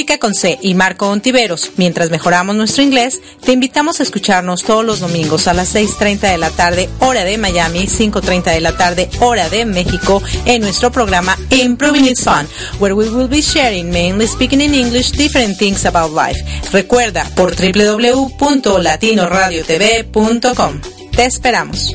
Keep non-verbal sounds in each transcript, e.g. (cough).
Erika Conce y Marco Ontiveros, mientras mejoramos nuestro inglés, te invitamos a escucharnos todos los domingos a las 6.30 de la tarde, hora de Miami, 5.30 de la tarde, hora de México, en nuestro programa Improving It's Fun, where we will be sharing, mainly speaking in English, different things about life. Recuerda, por www.latinoradiotv.com. Te esperamos.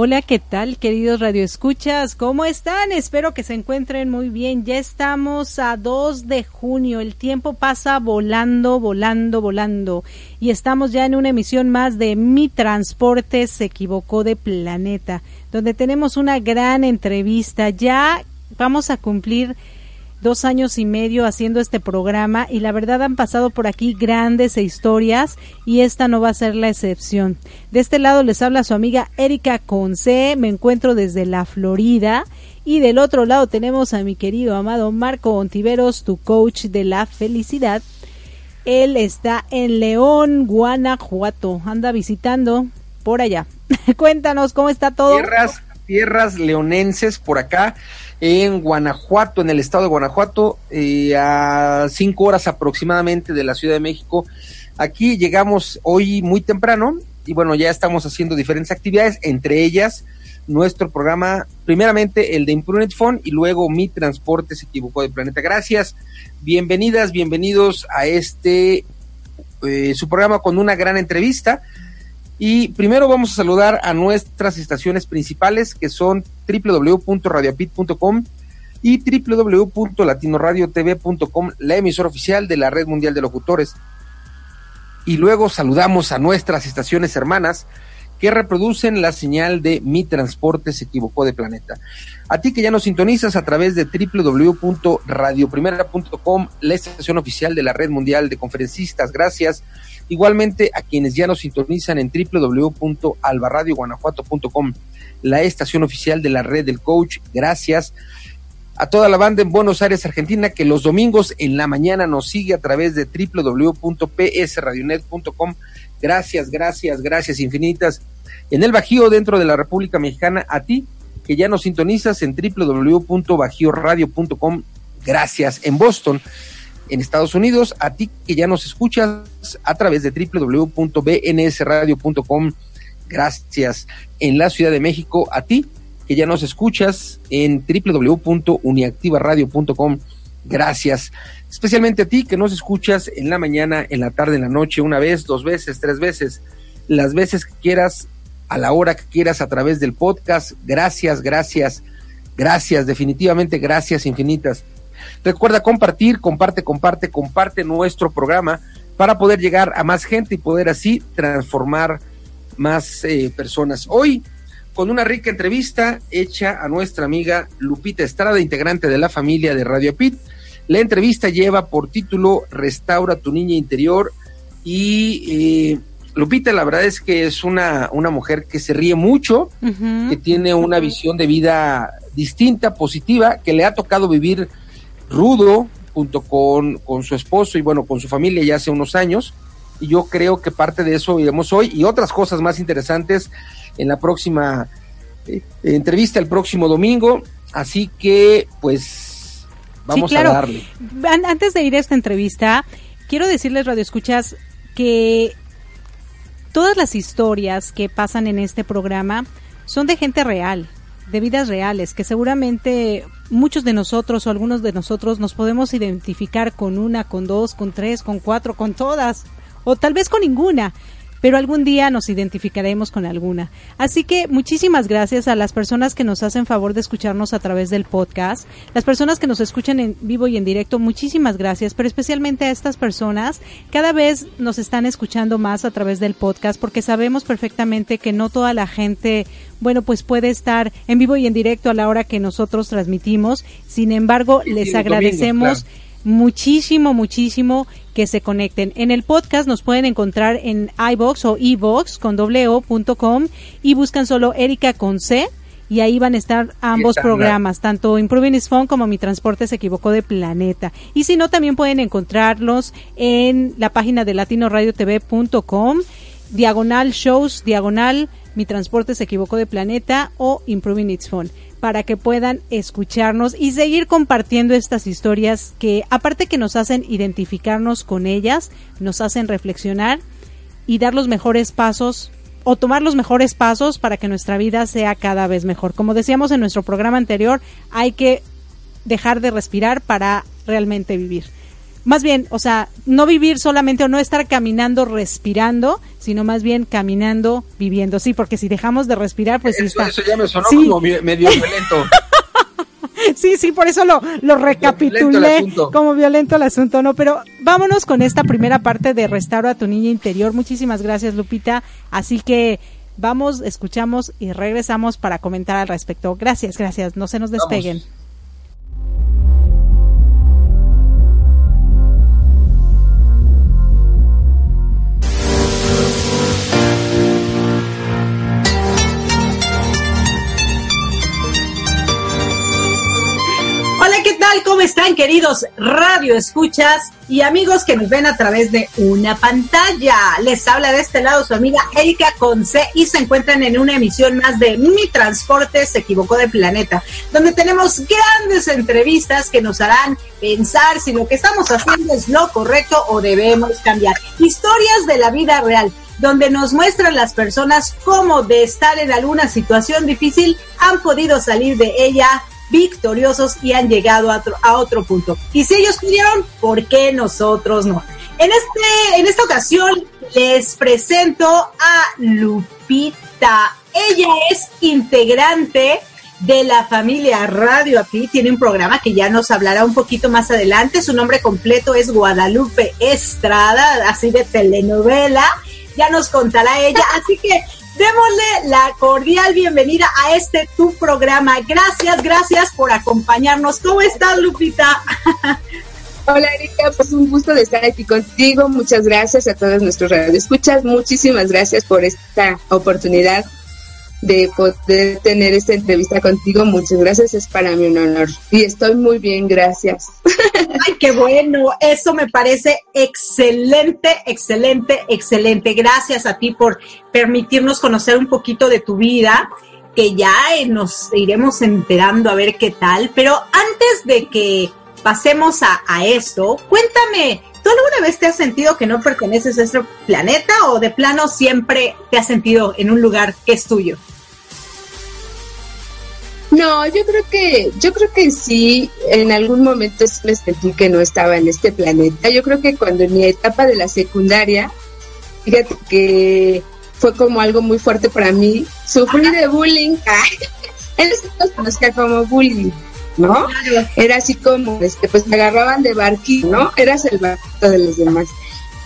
Hola, ¿qué tal, queridos radioescuchas? ¿Cómo están? Espero que se encuentren muy bien. Ya estamos a 2 de junio. El tiempo pasa volando, volando, volando. Y estamos ya en una emisión más de Mi Transporte se equivocó de planeta, donde tenemos una gran entrevista. Ya vamos a cumplir dos años y medio haciendo este programa y la verdad han pasado por aquí grandes historias y esta no va a ser la excepción. De este lado les habla su amiga Erika Conce, me encuentro desde la Florida y del otro lado tenemos a mi querido amado Marco Ontiveros, tu coach de la felicidad. Él está en León, Guanajuato, anda visitando por allá. (laughs) Cuéntanos cómo está todo. Tierras, tierras leonenses por acá en Guanajuato, en el estado de Guanajuato, eh, a cinco horas aproximadamente de la Ciudad de México. Aquí llegamos hoy muy temprano y bueno, ya estamos haciendo diferentes actividades, entre ellas nuestro programa, primeramente el de Imprudent Phone y luego Mi Transporte se equivocó de planeta. Gracias, bienvenidas, bienvenidos a este, eh, su programa con una gran entrevista. Y primero vamos a saludar a nuestras estaciones principales que son www.radiopit.com y www.latinoradiotv.com, la emisora oficial de la Red Mundial de Locutores. Y luego saludamos a nuestras estaciones hermanas que reproducen la señal de Mi Transporte se equivocó de planeta. A ti que ya nos sintonizas a través de www.radioprimera.com, la estación oficial de la Red Mundial de Conferencistas, gracias Igualmente a quienes ya nos sintonizan en www.albarradioguanajuato.com, la estación oficial de la red del coach. Gracias a toda la banda en Buenos Aires, Argentina, que los domingos en la mañana nos sigue a través de www.psradionet.com. Gracias, gracias, gracias infinitas. En el Bajío, dentro de la República Mexicana, a ti, que ya nos sintonizas en www.bajioradio.com. Gracias. En Boston, en Estados Unidos, a ti que ya nos escuchas a través de www.bnsradio.com. Gracias. En la Ciudad de México, a ti que ya nos escuchas en www.uniactivaradio.com. Gracias. Especialmente a ti que nos escuchas en la mañana, en la tarde, en la noche, una vez, dos veces, tres veces, las veces que quieras, a la hora que quieras a través del podcast. Gracias, gracias, gracias, definitivamente gracias infinitas. Recuerda compartir, comparte, comparte, comparte nuestro programa para poder llegar a más gente y poder así transformar más eh, personas. Hoy, con una rica entrevista hecha a nuestra amiga Lupita Estrada, integrante de la familia de Radio Pit. La entrevista lleva por título Restaura tu niña interior y eh, Lupita la verdad es que es una, una mujer que se ríe mucho, que tiene una visión de vida distinta, positiva, que le ha tocado vivir rudo junto con, con su esposo y bueno, con su familia ya hace unos años. Y yo creo que parte de eso iremos hoy y otras cosas más interesantes en la próxima eh, entrevista el próximo domingo. Así que, pues, vamos a darle. Antes de ir a esta entrevista, quiero decirles, Radio Escuchas, que todas las historias que pasan en este programa son de gente real de vidas reales, que seguramente muchos de nosotros o algunos de nosotros nos podemos identificar con una, con dos, con tres, con cuatro, con todas, o tal vez con ninguna, pero algún día nos identificaremos con alguna. Así que muchísimas gracias a las personas que nos hacen favor de escucharnos a través del podcast, las personas que nos escuchan en vivo y en directo, muchísimas gracias, pero especialmente a estas personas, cada vez nos están escuchando más a través del podcast porque sabemos perfectamente que no toda la gente bueno, pues puede estar en vivo y en directo a la hora que nosotros transmitimos. Sin embargo, les agradecemos muchísimo, muchísimo que se conecten. En el podcast nos pueden encontrar en iBox o iBox con dobleo.com y buscan solo Erika con C y ahí van a estar ambos programas, tanto Improving is Fun como Mi Transporte se equivocó de planeta. Y si no, también pueden encontrarlos en la página de latinoradiotv.com, diagonal shows, diagonal Mi Transporte se equivocó de planeta o Improving It's Fun para que puedan escucharnos y seguir compartiendo estas historias que aparte que nos hacen identificarnos con ellas, nos hacen reflexionar y dar los mejores pasos o tomar los mejores pasos para que nuestra vida sea cada vez mejor. Como decíamos en nuestro programa anterior, hay que dejar de respirar para realmente vivir. Más bien, o sea, no vivir solamente o no estar caminando respirando, sino más bien caminando viviendo. Sí, porque si dejamos de respirar, pues eso, está. Eso ya me sonó como medio (laughs) violento. sí, sí, por eso lo, lo recapitulé como violento el asunto, ¿no? Pero vámonos con esta primera parte de Restauro a tu niña interior. Muchísimas gracias, Lupita. Así que vamos, escuchamos y regresamos para comentar al respecto. Gracias, gracias. No se nos despeguen. ¿Cómo están, queridos radio escuchas y amigos que nos ven a través de una pantalla? Les habla de este lado su amiga Erika Conce y se encuentran en una emisión más de Mi Transporte se equivocó de planeta, donde tenemos grandes entrevistas que nos harán pensar si lo que estamos haciendo es lo correcto o debemos cambiar. Historias de la vida real donde nos muestran las personas cómo de estar en alguna situación difícil han podido salir de ella victoriosos y han llegado a otro, punto. Y si ellos pudieron, ¿por qué nosotros no? En, este, en esta ocasión les presento a Lupita. Ella es integrante de la familia Radio API. Tiene un programa que ya nos hablará un poquito más adelante. Su nombre completo es Guadalupe Estrada, así de telenovela. Ya nos contará ella. Así que démosle la cordial bienvenida a este tu programa. Gracias, gracias por acompañarnos. ¿Cómo estás, Lupita? (laughs) Hola Erika, pues un gusto de estar aquí contigo. Muchas gracias a todos nuestros radioescuchas. Muchísimas gracias por esta oportunidad de poder tener esta entrevista contigo. Muchas gracias, es para mí un honor. Y estoy muy bien, gracias. (laughs) Ay, qué bueno, eso me parece excelente, excelente, excelente. Gracias a ti por permitirnos conocer un poquito de tu vida, que ya eh, nos iremos enterando a ver qué tal. Pero antes de que pasemos a, a esto, cuéntame, ¿Tú alguna vez te has sentido que no perteneces a este planeta o de plano siempre te has sentido en un lugar que es tuyo? No, yo creo que, yo creo que sí, en algún momento me sentí que no estaba en este planeta. Yo creo que cuando en mi etapa de la secundaria, fíjate que fue como algo muy fuerte para mí, sufrí de bullying. en ese se conocía como bullying. ¿No? Era así como, este, pues me agarraban de barquito, ¿no? Eras el barquito de los demás.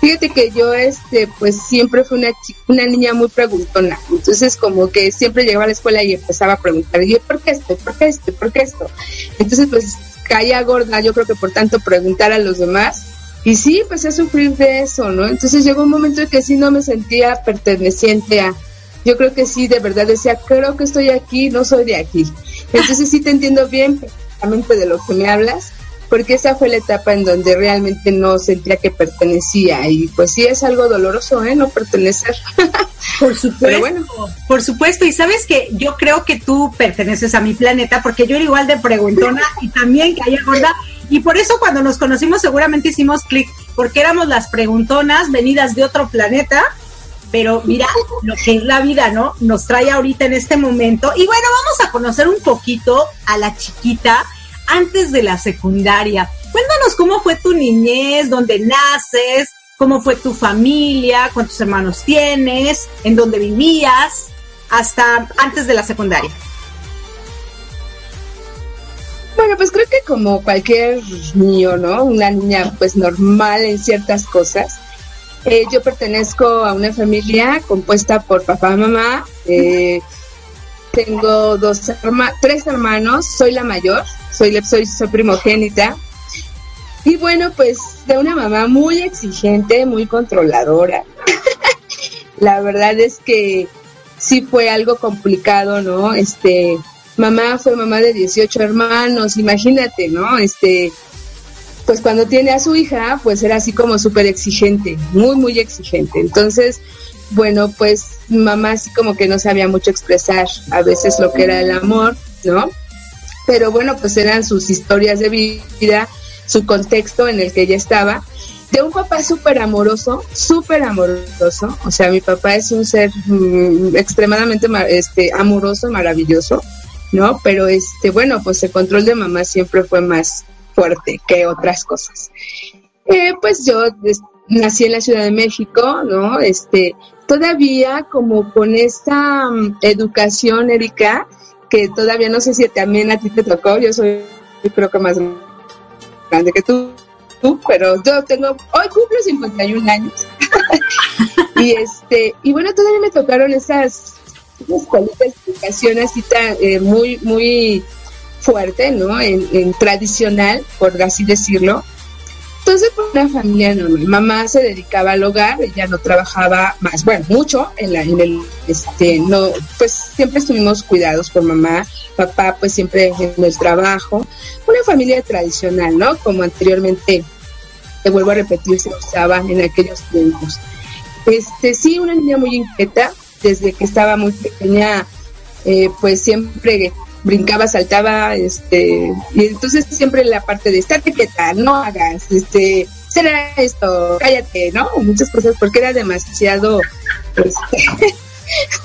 Fíjate que yo, este, pues siempre fui una, una niña muy preguntona. Entonces, como que siempre llegaba a la escuela y empezaba a preguntar, y ¿por qué esto? ¿Por qué esto? ¿Por qué esto? Entonces, pues caía gorda, yo creo que por tanto preguntar a los demás. Y sí, empecé a sufrir de eso, ¿no? Entonces llegó un momento en que sí no me sentía perteneciente a, yo creo que sí, de verdad decía, creo que estoy aquí, no soy de aquí. Entonces sí te entiendo bien de lo que me hablas, porque esa fue la etapa en donde realmente no sentía que pertenecía y pues sí es algo doloroso, ¿eh? No pertenecer. (laughs) Por supuesto, bueno. por supuesto, y sabes que yo creo que tú perteneces a mi planeta porque yo era igual de preguntona y también que haya gorda y por eso cuando nos conocimos seguramente hicimos clic porque éramos las preguntonas venidas de otro planeta pero mira lo que es la vida, ¿no? Nos trae ahorita en este momento. Y bueno, vamos a conocer un poquito a la chiquita antes de la secundaria. Cuéntanos cómo fue tu niñez, dónde naces, cómo fue tu familia, cuántos hermanos tienes, en dónde vivías, hasta antes de la secundaria. Bueno, pues creo que como cualquier niño, ¿no? Una niña pues normal en ciertas cosas eh, yo pertenezco a una familia compuesta por papá, mamá. Eh, tengo dos tres hermanos. Soy la mayor. Soy, soy, primogénita. Y bueno, pues de una mamá muy exigente, muy controladora. (laughs) la verdad es que sí fue algo complicado, ¿no? Este, mamá fue mamá de 18 hermanos, imagínate, ¿no? Este, pues cuando tiene a su hija, pues era así como súper exigente, muy, muy exigente. Entonces, bueno, pues mamá así como que no sabía mucho expresar a veces lo que era el amor, ¿no? Pero bueno, pues eran sus historias de vida, su contexto en el que ella estaba. De un papá súper amoroso, súper amoroso. O sea, mi papá es un ser mm, extremadamente este, amoroso, maravilloso, ¿no? Pero este, bueno, pues el control de mamá siempre fue más, fuerte que otras cosas. Eh, pues yo nací en la Ciudad de México, ¿no? Este, todavía como con esta mm, educación, Erika, que todavía no sé si también a ti te tocó, yo soy creo que más grande que tú, pero yo tengo, hoy cumplo 51 años. (laughs) y este, y bueno, todavía me tocaron esas, esas educación así tan, eh, muy, muy fuerte, ¿no? en, tradicional, por así decirlo. Entonces, por una familia normal, mamá se dedicaba al hogar, ella no trabajaba más, bueno, mucho en, la, en el, este, no, pues siempre estuvimos cuidados por mamá, papá pues siempre en el trabajo, una familia tradicional, ¿no? Como anteriormente, te vuelvo a repetir, se usaba en aquellos tiempos. Este, sí, una niña muy inquieta, desde que estaba muy pequeña, eh, pues siempre brincaba, saltaba, este, y entonces siempre la parte de estar quieta, no hagas, este, será esto, cállate, ¿no? Muchas cosas, porque era demasiado, este,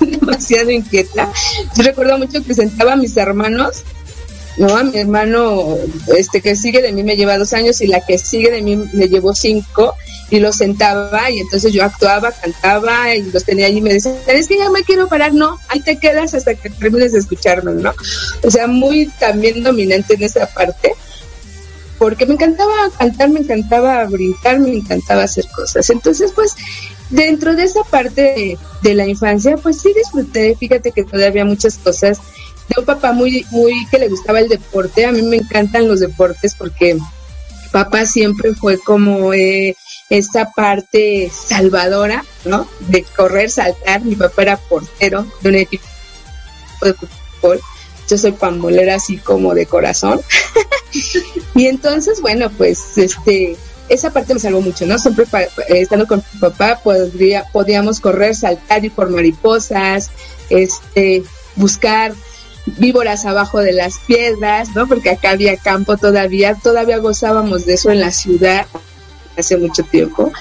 (laughs) demasiado inquieta. Yo recuerdo mucho que sentaba a mis hermanos, ¿no? A mi hermano, este, que sigue de mí me lleva dos años y la que sigue de mí me llevó cinco, y los sentaba y entonces yo actuaba, cantaba y los tenía allí y me decían, es que ya me quiero parar, no, ahí te quedas hasta que termines de escucharnos, ¿no? O sea, muy también dominante en esa parte, porque me encantaba cantar, me encantaba brincar, me encantaba hacer cosas. Entonces, pues, dentro de esa parte de, la infancia, pues sí disfruté, fíjate que todavía muchas cosas de un papá muy, muy que le gustaba el deporte, a mí me encantan los deportes porque papá siempre fue como... Eh, esta parte salvadora, ¿no? De correr, saltar. Mi papá era portero de un equipo de fútbol. Yo soy pambolera así como de corazón. (laughs) y entonces, bueno, pues este esa parte me salvó mucho, ¿no? Siempre estando con mi papá podría, podíamos correr, saltar, y por mariposas, este, buscar víboras abajo de las piedras, ¿no? Porque acá había campo todavía, todavía gozábamos de eso en la ciudad, hace mucho tiempo.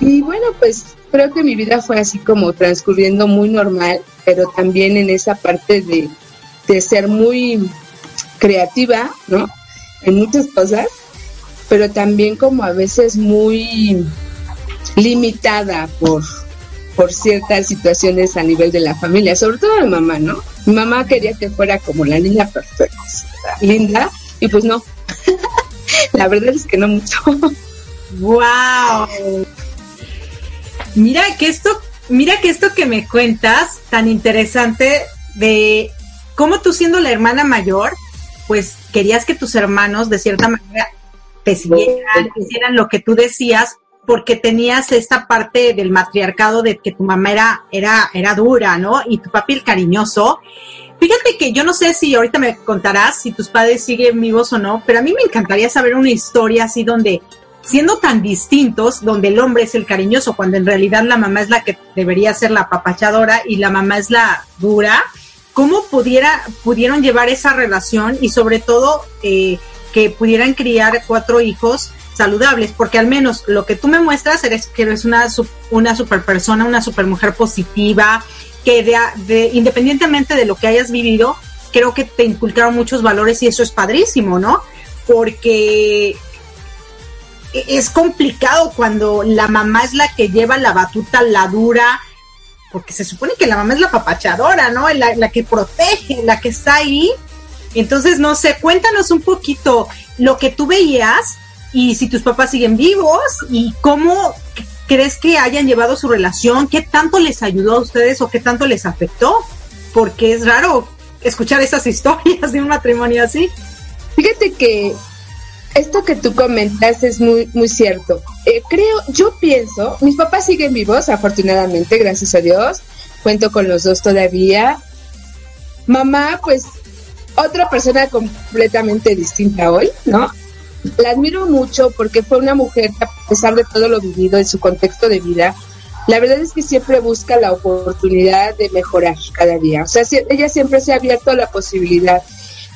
Y bueno, pues creo que mi vida fue así como transcurriendo muy normal, pero también en esa parte de, de ser muy creativa, ¿no? En muchas cosas, pero también como a veces muy limitada por, por ciertas situaciones a nivel de la familia, sobre todo mi mamá, ¿no? Mi mamá quería que fuera como la niña perfecta, linda, y pues no. (laughs) la verdad es que no mucho. ¡Wow! Mira que esto, mira que esto que me cuentas, tan interesante de cómo tú siendo la hermana mayor, pues querías que tus hermanos de cierta manera te siguieran, hicieran lo que tú decías, porque tenías esta parte del matriarcado de que tu mamá era, era, era dura, ¿no? Y tu papi el cariñoso. Fíjate que yo no sé si ahorita me contarás si tus padres siguen vivos o no, pero a mí me encantaría saber una historia así donde siendo tan distintos, donde el hombre es el cariñoso, cuando en realidad la mamá es la que debería ser la papachadora y la mamá es la dura, ¿cómo pudiera, pudieron llevar esa relación y sobre todo eh, que pudieran criar cuatro hijos saludables? Porque al menos lo que tú me muestras eres que eres una, una super persona, una super mujer positiva, que de, independientemente de lo que hayas vivido, creo que te inculcaron muchos valores y eso es padrísimo, ¿no? Porque es complicado cuando la mamá es la que lleva la batuta, la dura, porque se supone que la mamá es la papachadora, ¿no? La, la que protege, la que está ahí. Entonces, no sé, cuéntanos un poquito lo que tú veías y si tus papás siguen vivos y cómo crees que hayan llevado su relación, qué tanto les ayudó a ustedes o qué tanto les afectó, porque es raro escuchar esas (laughs) historias de un matrimonio así. Fíjate que esto que tú comentas es muy, muy cierto. Eh, creo, yo pienso, mis papás siguen vivos, afortunadamente, gracias a Dios. Cuento con los dos todavía. Mamá, pues, otra persona completamente distinta hoy, ¿no? La admiro mucho porque fue una mujer que, a pesar de todo lo vivido en su contexto de vida, la verdad es que siempre busca la oportunidad de mejorar cada día. O sea, ella siempre se ha abierto a la posibilidad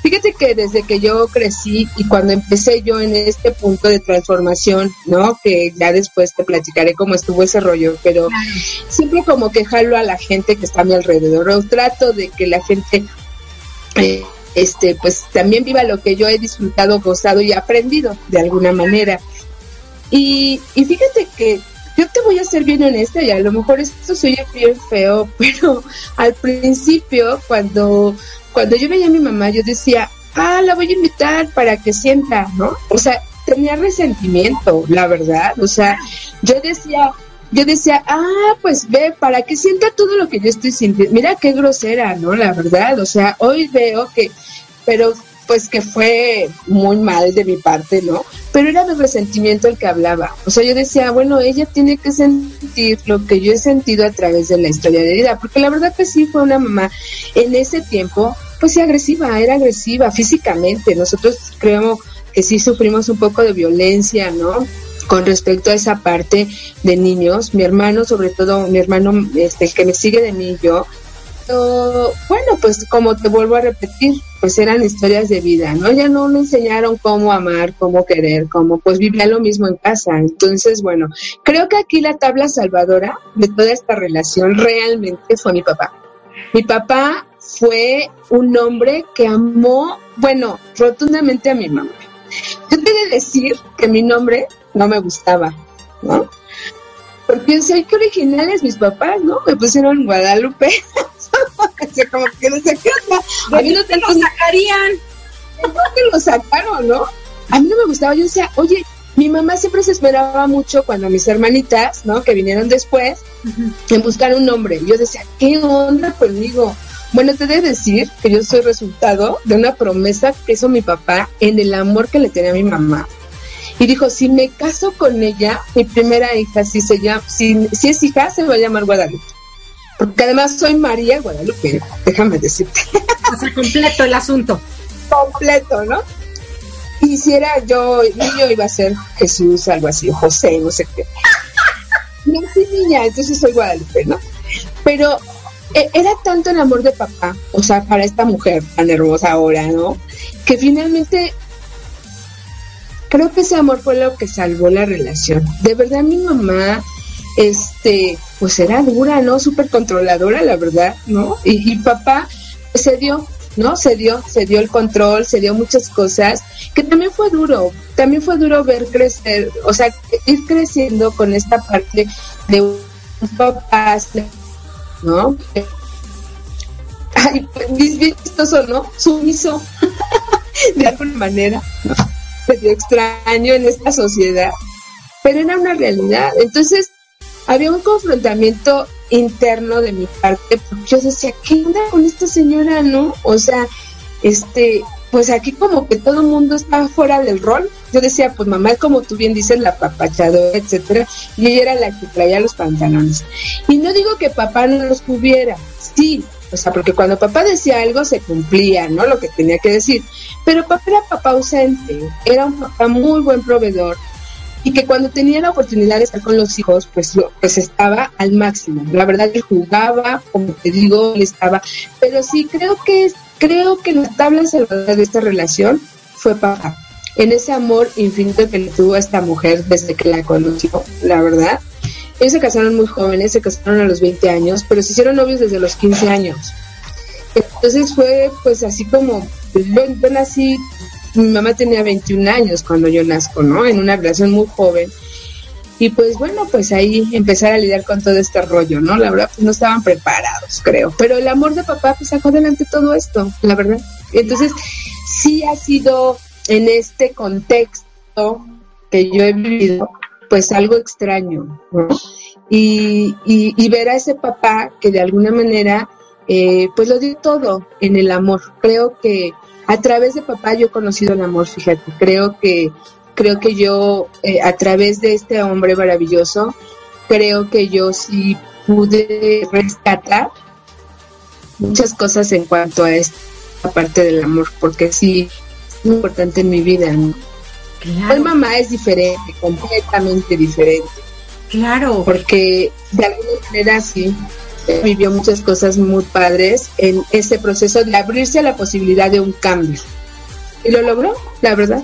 Fíjate que desde que yo crecí y cuando empecé yo en este punto de transformación, ¿no? Que ya después te platicaré cómo estuvo ese rollo, pero siempre como que jalo a la gente que está a mi alrededor, o trato de que la gente, eh, este, pues también viva lo que yo he disfrutado, gozado y aprendido de alguna manera. Y, y fíjate que yo te voy a ser bien honesta y a lo mejor esto soy bien feo, (laughs) pero al principio cuando, cuando yo veía a mi mamá yo decía, ah, la voy a invitar para que sienta, ¿no? O sea, tenía resentimiento, la verdad, o sea, yo decía, yo decía, ah, pues ve, para que sienta todo lo que yo estoy sintiendo. Mira qué grosera, ¿no? La verdad, o sea, hoy veo que, pero pues que fue muy mal de mi parte, ¿no? Pero era mi resentimiento el que hablaba. O sea, yo decía, bueno, ella tiene que sentir lo que yo he sentido a través de la historia de vida, porque la verdad que sí fue una mamá en ese tiempo, pues sí agresiva, era agresiva físicamente. Nosotros creemos que sí sufrimos un poco de violencia, ¿no? Con respecto a esa parte de niños, mi hermano, sobre todo mi hermano, este, el que me sigue de mí y yo, bueno, pues como te vuelvo a repetir, pues eran historias de vida, ¿no? Ya no me enseñaron cómo amar, cómo querer, cómo pues vivía lo mismo en casa. Entonces, bueno, creo que aquí la tabla salvadora de toda esta relación realmente fue mi papá. Mi papá fue un hombre que amó, bueno, rotundamente a mi mamá. Yo te de decir que mi nombre no me gustaba, ¿no? Porque sé que originales mis papás, ¿no? Me pusieron Guadalupe. (laughs) como que no sé qué A mí no te lo sacarían. que lo sacaron, ¿no? A mí no me gustaba. Yo decía, oye, mi mamá siempre se esperaba mucho cuando mis hermanitas, ¿no? Que vinieron después, en buscar un nombre. Yo decía, ¿qué onda conmigo? Bueno, te debo decir que yo soy resultado de una promesa que hizo mi papá en el amor que le tenía a mi mamá. Y dijo, si me caso con ella, mi primera hija, si, se llama, si, si es hija, se va a llamar Guadalupe. Porque además soy María Guadalupe, déjame decirte. (laughs) O sea, completo el asunto. Completo, ¿no? Y si era yo, niño iba a ser Jesús, algo así, o José, no sé qué. No soy niña, entonces soy Guadalupe, ¿no? Pero eh, era tanto el amor de papá, o sea, para esta mujer tan hermosa ahora, ¿no? Que finalmente creo que ese amor fue lo que salvó la relación. De verdad, mi mamá este, pues era dura, ¿no? Súper controladora, la verdad, ¿no? Y, papá pues, se dio, ¿no? Se dio, se dio el control, se dio muchas cosas, que también fue duro, también fue duro ver crecer, o sea, ir creciendo con esta parte de un papás, ¿no? Ay, pues, bien chistoso, ¿no? Sumiso, (laughs) de alguna manera. Medio extraño en esta sociedad, pero era una realidad. Entonces, había un confrontamiento interno de mi parte, porque yo decía, ¿qué onda con esta señora, no? O sea, este, pues aquí como que todo el mundo está fuera del rol. Yo decía, pues mamá, como tú bien dices, la papachadora, etcétera, y ella era la que traía los pantalones. Y no digo que papá no los cubriera, sí, o sea, porque cuando papá decía algo se cumplía, ¿no? Lo que tenía que decir. Pero papá era papá ausente, era un papá muy buen proveedor, y que cuando tenía la oportunidad de estar con los hijos, pues, pues estaba al máximo. La verdad que jugaba, como te digo, estaba, pero sí creo que creo que la tabla salvadora de esta relación fue papá. En ese amor infinito que le tuvo a esta mujer desde que la conoció, la verdad. Ellos se casaron muy jóvenes, se casaron a los 20 años, pero se hicieron novios desde los 15 años. Entonces fue pues así como, yo, yo nací mi mamá tenía 21 años cuando yo nazco, ¿no? En una relación muy joven. Y pues bueno, pues ahí empezar a lidiar con todo este rollo, ¿no? La verdad, pues no estaban preparados, creo. Pero el amor de papá, pues sacó adelante todo esto, la verdad. Entonces, sí ha sido en este contexto que yo he vivido, pues algo extraño, ¿no? Y, y, ver a ese papá que de alguna manera, eh, pues lo dio todo en el amor. Creo que a través de papá yo he conocido el amor, fíjate, creo que creo que yo eh, a través de este hombre maravilloso, creo que yo sí pude rescatar muchas cosas en cuanto a esta parte del amor, porque sí es muy importante en mi vida. ¿no? Claro. mamá es diferente, completamente diferente. Claro. Porque de alguna manera sí, vivió muchas cosas muy padres en ese proceso de abrirse a la posibilidad de un cambio. Y lo logró, la verdad.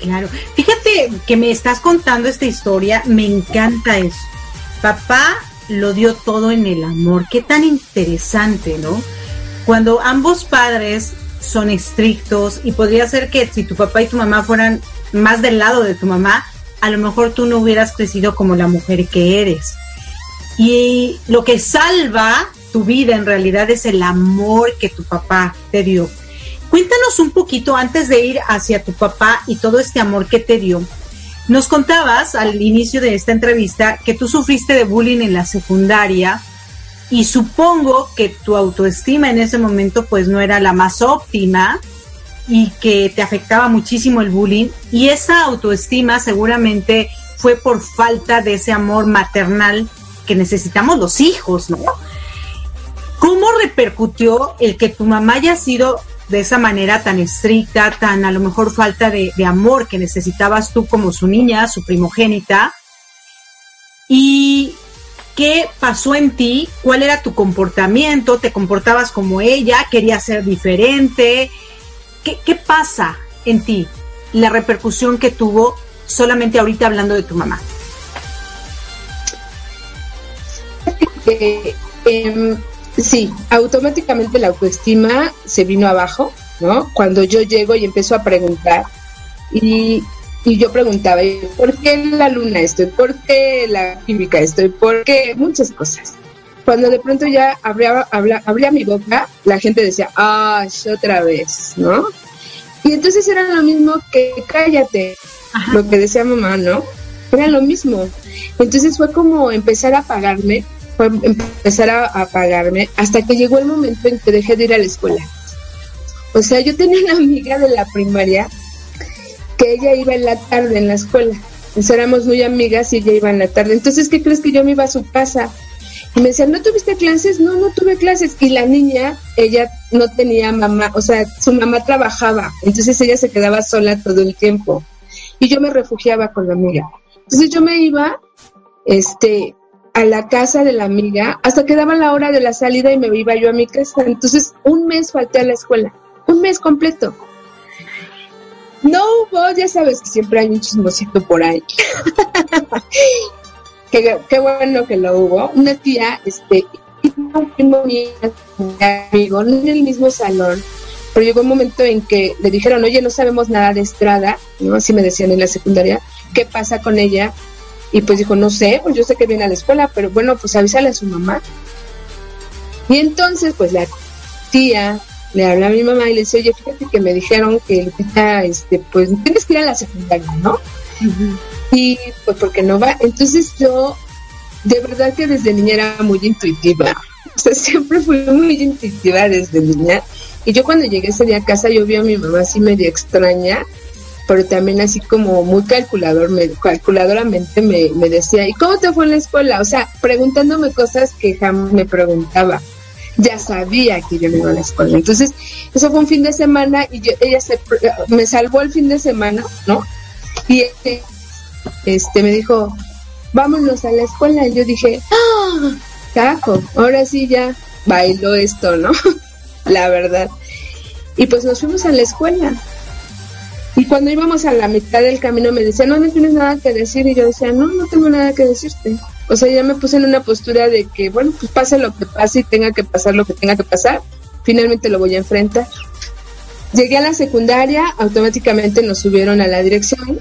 Claro. Fíjate que me estás contando esta historia, me encanta eso. Papá lo dio todo en el amor. Qué tan interesante, ¿no? Cuando ambos padres son estrictos y podría ser que si tu papá y tu mamá fueran más del lado de tu mamá, a lo mejor tú no hubieras crecido como la mujer que eres. Y lo que salva tu vida en realidad es el amor que tu papá te dio. Cuéntanos un poquito antes de ir hacia tu papá y todo este amor que te dio. Nos contabas al inicio de esta entrevista que tú sufriste de bullying en la secundaria y supongo que tu autoestima en ese momento pues no era la más óptima y que te afectaba muchísimo el bullying y esa autoestima seguramente fue por falta de ese amor maternal que necesitamos los hijos, ¿no? ¿Cómo repercutió el que tu mamá haya sido de esa manera tan estricta, tan a lo mejor falta de, amor que necesitabas tú como su niña, su primogénita? ¿Y qué pasó en ti? ¿Cuál era tu comportamiento? ¿Te comportabas como ella? ¿Querías ser diferente? ¿Qué, pasa en ti? La repercusión que tuvo solamente ahorita hablando de tu mamá. Eh, em, sí, automáticamente la autoestima se vino abajo, ¿no? Cuando yo llego y empiezo a preguntar y, y yo preguntaba, ¿por qué la luna estoy? ¿Por qué la química estoy? ¿Por qué? Muchas cosas. Cuando de pronto ya abría, abría, abría mi boca, la gente decía, ¡ah, otra vez! ¿No? Y entonces era lo mismo que cállate, Ajá. lo que decía mamá, ¿no? Era lo mismo. Entonces fue como empezar a pagarme, fue empezar a, a pagarme, hasta que llegó el momento en que dejé de ir a la escuela. O sea, yo tenía una amiga de la primaria que ella iba en la tarde en la escuela. Entonces éramos muy amigas y ella iba en la tarde. Entonces, ¿qué crees que yo me iba a su casa? Y me decían, ¿no tuviste clases? No, no tuve clases. Y la niña, ella no tenía mamá, o sea, su mamá trabajaba. Entonces ella se quedaba sola todo el tiempo. Y yo me refugiaba con la amiga. Entonces yo me iba, este, a la casa de la amiga hasta que daba la hora de la salida y me iba yo a mi casa. Entonces un mes falté a la escuela. Un mes completo. No hubo, ya sabes que siempre hay un chismosito por ahí. (laughs) qué, qué bueno que lo hubo. Una tía, este, un primo mío, amigo, en el mismo salón, pero llegó un momento en que le dijeron, oye, no sabemos nada de Estrada, ¿no? Así me decían en la secundaria, ¿qué pasa con ella? Y pues dijo, no sé, pues yo sé que viene a la escuela, pero bueno, pues avísale a su mamá. Y entonces, pues la tía le habla a mi mamá y le dice, oye, fíjate que me dijeron que este, pues tienes que ir a la secundaria, ¿no? Y pues porque no va. Entonces yo, de verdad que desde niña era muy intuitiva. (laughs) O sea, siempre fui muy intuitiva desde niña. Y yo cuando llegué ese día a casa, yo vi a mi mamá así medio extraña, pero también así como muy calculador, me, calculadoramente me, me decía, ¿y cómo te fue en la escuela? O sea, preguntándome cosas que jamás me preguntaba ya sabía que yo no iba a la escuela. Entonces, eso fue un fin de semana y yo, ella se, me salvó el fin de semana, ¿no? Y este, este me dijo, vámonos a la escuela. Y yo dije, ¡ah! Cajo, ahora sí ya bailó esto, ¿no? (laughs) la verdad. Y pues nos fuimos a la escuela. Y cuando íbamos a la mitad del camino me decía, no, no tienes nada que decir. Y yo decía, no, no tengo nada que decirte. O sea, ya me puse en una postura de que, bueno, pues pase lo que pase y tenga que pasar lo que tenga que pasar. Finalmente lo voy a enfrentar. Llegué a la secundaria, automáticamente nos subieron a la dirección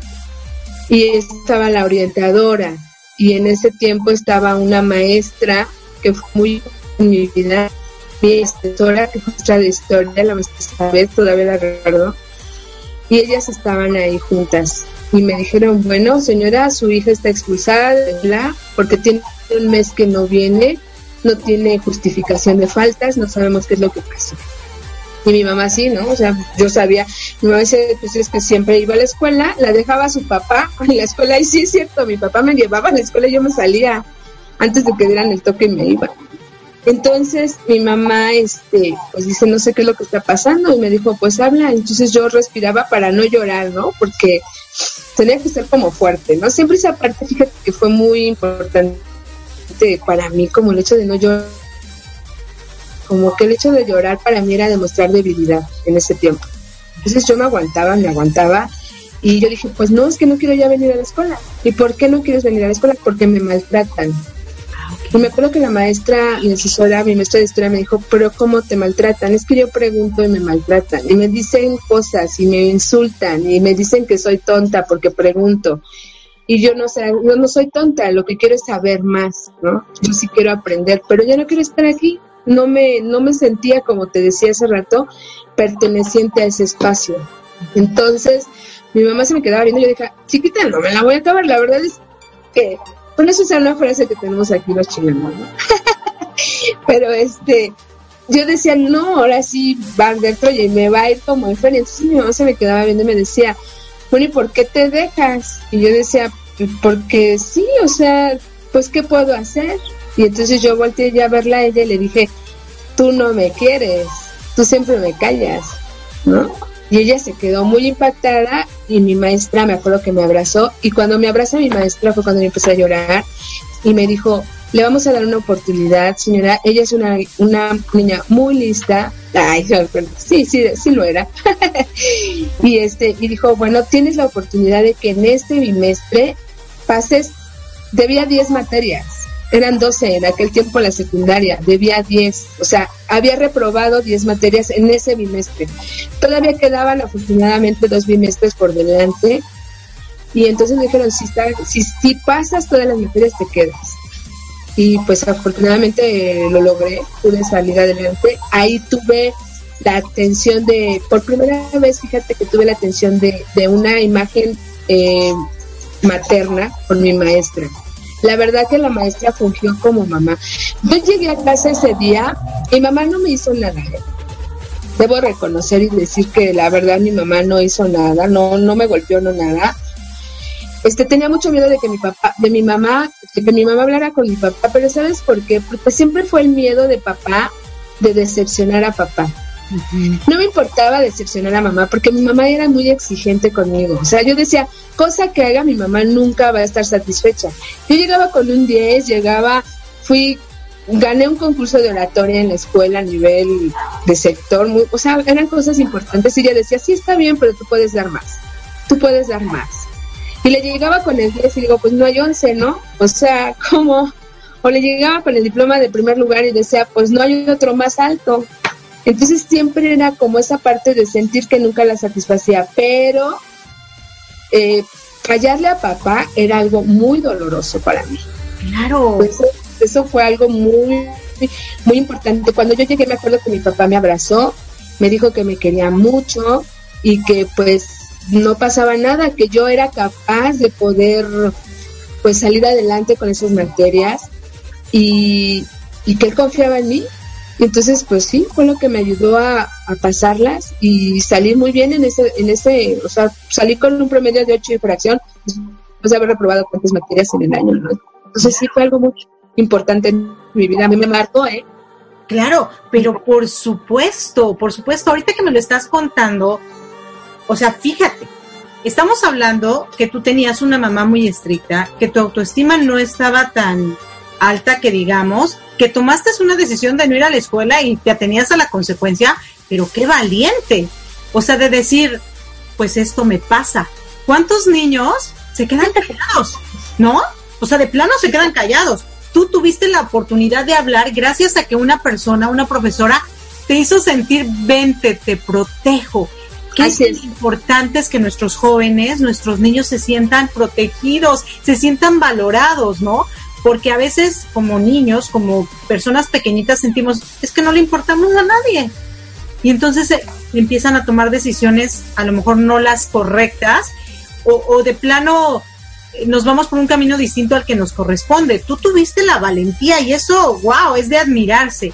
y estaba la orientadora. Y en ese tiempo estaba una maestra que fue muy en mi vida, que fue de historia, la maestra todavía la recuerdo. Y ellas estaban ahí juntas y me dijeron, bueno, señora, su hija está expulsada de la porque tiene un mes que no viene, no tiene justificación de faltas, no sabemos qué es lo que pasó. Y mi mamá sí, ¿no? O sea, yo sabía, mi mamá dice, pues es que siempre iba a la escuela, la dejaba a su papá (laughs) en la escuela, y sí es cierto, mi papá me llevaba a la escuela y yo me salía antes de que dieran el toque y me iba. Entonces mi mamá, este, pues dice, no sé qué es lo que está pasando, y me dijo, pues habla. Entonces yo respiraba para no llorar, ¿no? Porque tenía que ser como fuerte, ¿no? Siempre esa parte, fíjate que fue muy importante para mí, como el hecho de no llorar, como que el hecho de llorar para mí era demostrar debilidad en ese tiempo. Entonces yo me aguantaba, me aguantaba, y yo dije, pues no, es que no quiero ya venir a la escuela. ¿Y por qué no quieres venir a la escuela? Porque me maltratan. Y me acuerdo que la maestra, mi asesora, mi maestra de historia me dijo, pero ¿cómo te maltratan? Es que yo pregunto y me maltratan. Y me dicen cosas y me insultan y me dicen que soy tonta porque pregunto. y yo no sé, yo no soy tonta, lo que quiero es saber más, ¿no? Yo sí quiero aprender, pero ya no quiero estar aquí, no me, no me sentía, como te decía hace rato, perteneciente a ese espacio. Entonces, mi mamá se me quedaba viendo y yo dije, chiquita, no me la voy a acabar, la verdad es que, bueno, eso es una frase que tenemos aquí los chilenos, ¿no? (laughs) pero este, yo decía, no, ahora sí van dentro y me va a ir como en feria. Entonces mi mamá se me quedaba viendo y me decía, bueno, ¿y por qué te dejas? Y yo decía, "Pues porque sí, o sea, pues ¿qué puedo hacer? Y entonces yo volteé ya a verla a ella y le dije, tú no me quieres, tú siempre me callas, ¿no? Y ella se quedó muy impactada y mi maestra me acuerdo que me abrazó y cuando me abrazó mi maestra fue cuando yo empecé a llorar y me dijo, le vamos a dar una oportunidad, señora, ella es una, una niña muy lista, ay, sí, sí, sí lo era, (laughs) y este, y dijo, bueno, tienes la oportunidad de que en este bimestre pases, debía 10 materias, eran 12 en aquel tiempo la secundaria, debía 10, o sea, había reprobado 10 materias en ese bimestre. Todavía quedaban afortunadamente dos bimestres por delante y entonces me dijeron, si, está, si, si pasas todas las materias te quedas. Y pues afortunadamente eh, lo logré, pude salir adelante. Ahí tuve la atención de, por primera vez, fíjate que tuve la atención de, de una imagen eh, materna con mi maestra. La verdad que la maestra fungió como mamá. Yo llegué a casa ese día y mamá no me hizo nada. ¿eh? Debo reconocer y decir que la verdad mi mamá no hizo nada, no, no me golpeó, no nada. Este tenía mucho miedo de que mi papá, de mi mamá, de que mi mamá hablara con mi papá, pero ¿sabes por qué? Porque siempre fue el miedo de papá de decepcionar a papá. No me importaba decepcionar a mamá porque mi mamá era muy exigente conmigo. O sea, yo decía, cosa que haga mi mamá nunca va a estar satisfecha. Yo llegaba con un 10, llegaba, fui, gané un concurso de oratoria en la escuela a nivel de sector, muy, o sea, eran cosas importantes y ella decía, sí está bien, pero tú puedes dar más, tú puedes dar más. Y le llegaba con el 10 y digo, pues no hay 11, ¿no? O sea, (laughs) ¿cómo? O le llegaba con el diploma de primer lugar y decía, pues no hay otro más alto. Entonces siempre era como esa parte de sentir que nunca la satisfacía, pero eh, fallarle a papá era algo muy doloroso para mí. Claro. Pues, eso fue algo muy, muy importante. Cuando yo llegué me acuerdo que mi papá me abrazó, me dijo que me quería mucho y que pues no pasaba nada, que yo era capaz de poder pues salir adelante con esas materias y, y que él confiaba en mí entonces, pues sí, fue lo que me ayudó a, a, pasarlas y salir muy bien en ese, en ese, o sea, salí con un promedio de 8 de fracción después de haber reprobado cuántas materias en el año. Entonces sí fue algo muy importante en mi vida, a mí me marcó, ¿eh? Claro, pero por supuesto, por supuesto, ahorita que me lo estás contando, o sea, fíjate, estamos hablando que tú tenías una mamá muy estricta, que tu autoestima no estaba tan alta que digamos, que tomaste una decisión de no ir a la escuela y te atenías a la consecuencia, pero qué valiente. O sea, de decir, pues esto me pasa. ¿Cuántos niños se quedan callados? ¿No? O sea, de plano se quedan callados. Tú tuviste la oportunidad de hablar gracias a que una persona, una profesora, te hizo sentir, vente, te protejo. Qué es, es importante es que nuestros jóvenes, nuestros niños se sientan protegidos, se sientan valorados, ¿no? Porque a veces como niños, como personas pequeñitas sentimos, es que no le importamos a nadie. Y entonces eh, empiezan a tomar decisiones a lo mejor no las correctas o, o, de plano eh, nos vamos por un camino distinto al que nos corresponde. Tú tuviste la valentía y eso, wow, es de admirarse.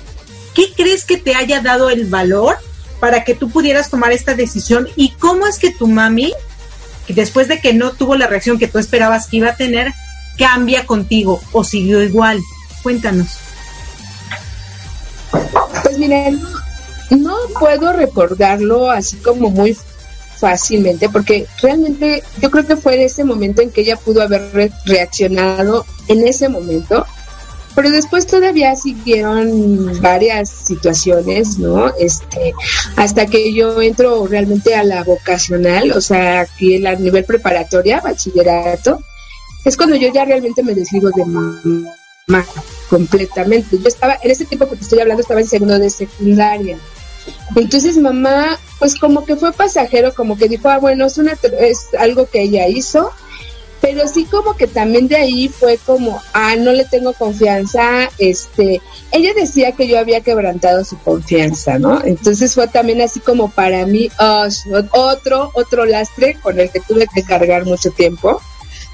¿Qué crees que te haya dado el valor para que tú pudieras tomar esta decisión? ¿Y cómo es que tu mami, después de que no tuvo la reacción que tú esperabas que iba a tener, cambia contigo o siguió igual? Cuéntanos. Pues mira, no, puedo recordarlo así como muy fácilmente, porque realmente yo creo que fue en ese momento en que ella pudo haber re reaccionado en ese momento, pero después todavía siguieron varias situaciones, ¿no? Este, hasta que yo entro realmente a la vocacional, o sea, aquí a nivel preparatoria, bachillerato, es cuando yo ya realmente me decido de mamá completamente. Yo estaba, en ese tiempo que te estoy hablando, estaba en segundo de secundaria. Entonces mamá, pues como que fue pasajero, como que dijo, ah, bueno, es, una, es algo que ella hizo pero sí como que también de ahí fue como, ah, no le tengo confianza, este, ella decía que yo había quebrantado su confianza, ¿no? Entonces fue también así como para mí, oh, otro, otro lastre con el que tuve que cargar mucho tiempo,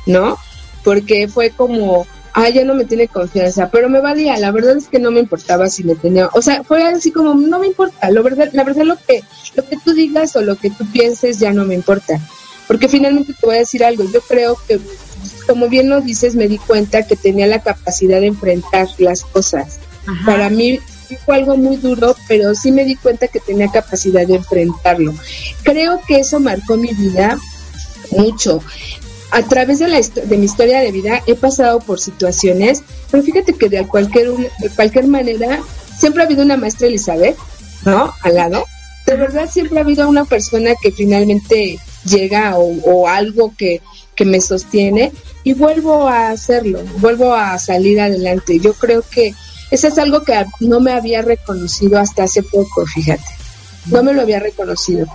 ¿no? Porque fue como, ah, ya no me tiene confianza, pero me valía, la verdad es que no me importaba si me tenía, o sea, fue así como, no me importa, lo verdad, la verdad lo que, lo que tú digas o lo que tú pienses ya no me importa porque finalmente te voy a decir algo, yo creo que, como bien lo dices, me di cuenta que tenía la capacidad de enfrentar las cosas. Para mí fue algo muy duro, pero sí me di cuenta que tenía capacidad de enfrentarlo. Creo que eso marcó mi vida mucho. A través de, la, de mi historia de vida he pasado por situaciones, pero fíjate que de cualquier, de cualquier manera siempre ha habido una maestra Elizabeth, ¿no? Al lado. De verdad siempre ha habido una persona que finalmente llega o, algo que, que me sostiene y vuelvo a hacerlo, vuelvo a salir adelante. Yo creo que eso es algo que no me había reconocido hasta hace poco, fíjate. No me lo había reconocido.